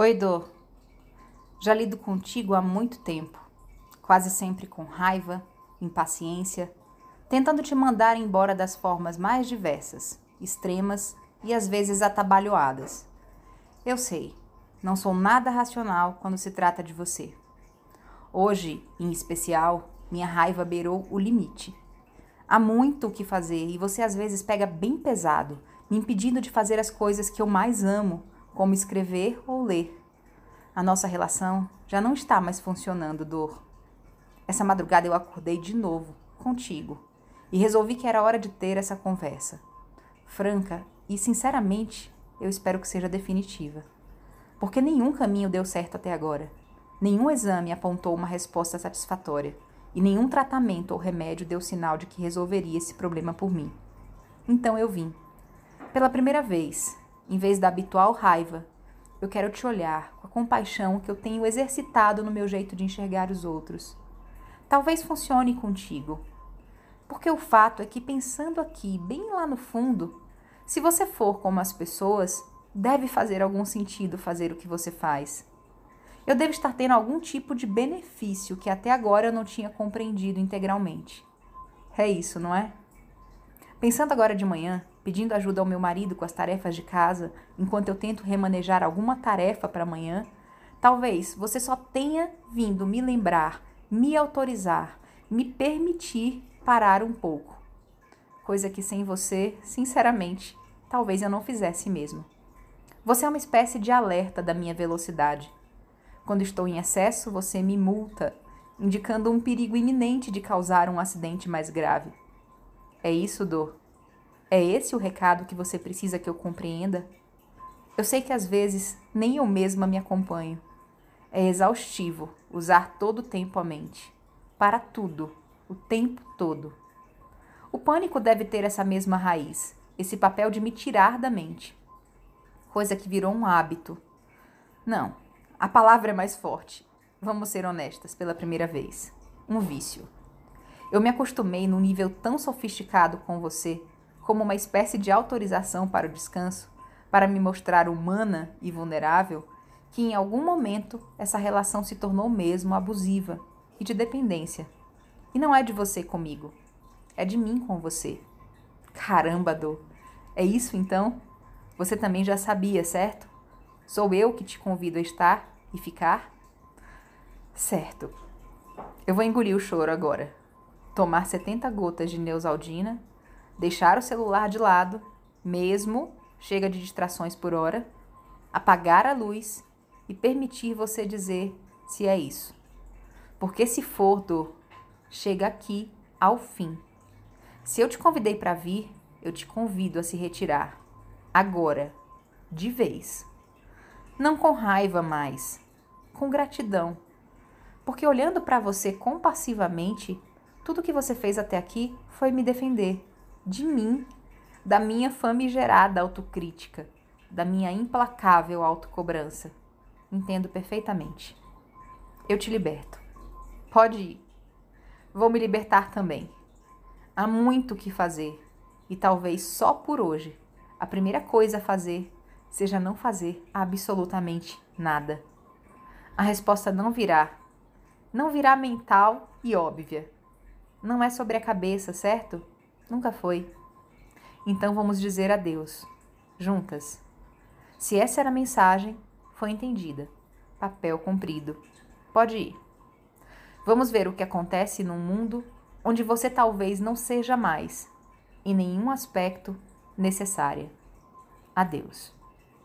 Oi, Dor. Já lido contigo há muito tempo, quase sempre com raiva, impaciência, tentando te mandar embora das formas mais diversas, extremas e às vezes atabalhoadas. Eu sei, não sou nada racional quando se trata de você. Hoje, em especial, minha raiva beirou o limite. Há muito o que fazer e você às vezes pega bem pesado, me impedindo de fazer as coisas que eu mais amo, como escrever ou ler. A nossa relação já não está mais funcionando, Dor. Essa madrugada eu acordei de novo, contigo, e resolvi que era hora de ter essa conversa. Franca e, sinceramente, eu espero que seja definitiva. Porque nenhum caminho deu certo até agora. Nenhum exame apontou uma resposta satisfatória e nenhum tratamento ou remédio deu sinal de que resolveria esse problema por mim. Então eu vim. Pela primeira vez, em vez da habitual raiva, eu quero te olhar com a compaixão que eu tenho exercitado no meu jeito de enxergar os outros. Talvez funcione contigo. Porque o fato é que, pensando aqui, bem lá no fundo, se você for como as pessoas, deve fazer algum sentido fazer o que você faz eu devo estar tendo algum tipo de benefício que até agora eu não tinha compreendido integralmente. É isso, não é? Pensando agora de manhã, pedindo ajuda ao meu marido com as tarefas de casa, enquanto eu tento remanejar alguma tarefa para amanhã, talvez você só tenha vindo me lembrar, me autorizar, me permitir parar um pouco. Coisa que sem você, sinceramente, talvez eu não fizesse mesmo. Você é uma espécie de alerta da minha velocidade quando estou em excesso, você me multa, indicando um perigo iminente de causar um acidente mais grave. É isso, dor? É esse o recado que você precisa que eu compreenda? Eu sei que às vezes nem eu mesma me acompanho. É exaustivo usar todo o tempo a mente. Para tudo, o tempo todo. O pânico deve ter essa mesma raiz, esse papel de me tirar da mente. Coisa que virou um hábito. Não, a palavra é mais forte. Vamos ser honestas pela primeira vez. Um vício. Eu me acostumei num nível tão sofisticado com você, como uma espécie de autorização para o descanso, para me mostrar humana e vulnerável, que em algum momento essa relação se tornou mesmo abusiva e de dependência. E não é de você comigo, é de mim com você. Caramba, Dô. É isso então? Você também já sabia, certo? Sou eu que te convido a estar e ficar? Certo. Eu vou engolir o choro agora. Tomar 70 gotas de Neusaldina, deixar o celular de lado, mesmo chega de distrações por hora, apagar a luz e permitir você dizer se é isso. Porque se for dor, chega aqui ao fim. Se eu te convidei para vir, eu te convido a se retirar. Agora, de vez. Não com raiva mais, com gratidão. Porque olhando para você compassivamente, tudo que você fez até aqui foi me defender de mim, da minha famigerada autocrítica, da minha implacável autocobrança. Entendo perfeitamente. Eu te liberto. Pode ir. Vou me libertar também. Há muito o que fazer e talvez só por hoje a primeira coisa a fazer seja não fazer absolutamente nada. A resposta não virá. Não virá mental e óbvia. Não é sobre a cabeça, certo? Nunca foi. Então vamos dizer adeus, juntas. Se essa era a mensagem, foi entendida. Papel cumprido. Pode ir. Vamos ver o que acontece num mundo onde você talvez não seja mais, em nenhum aspecto, necessária. Adeus.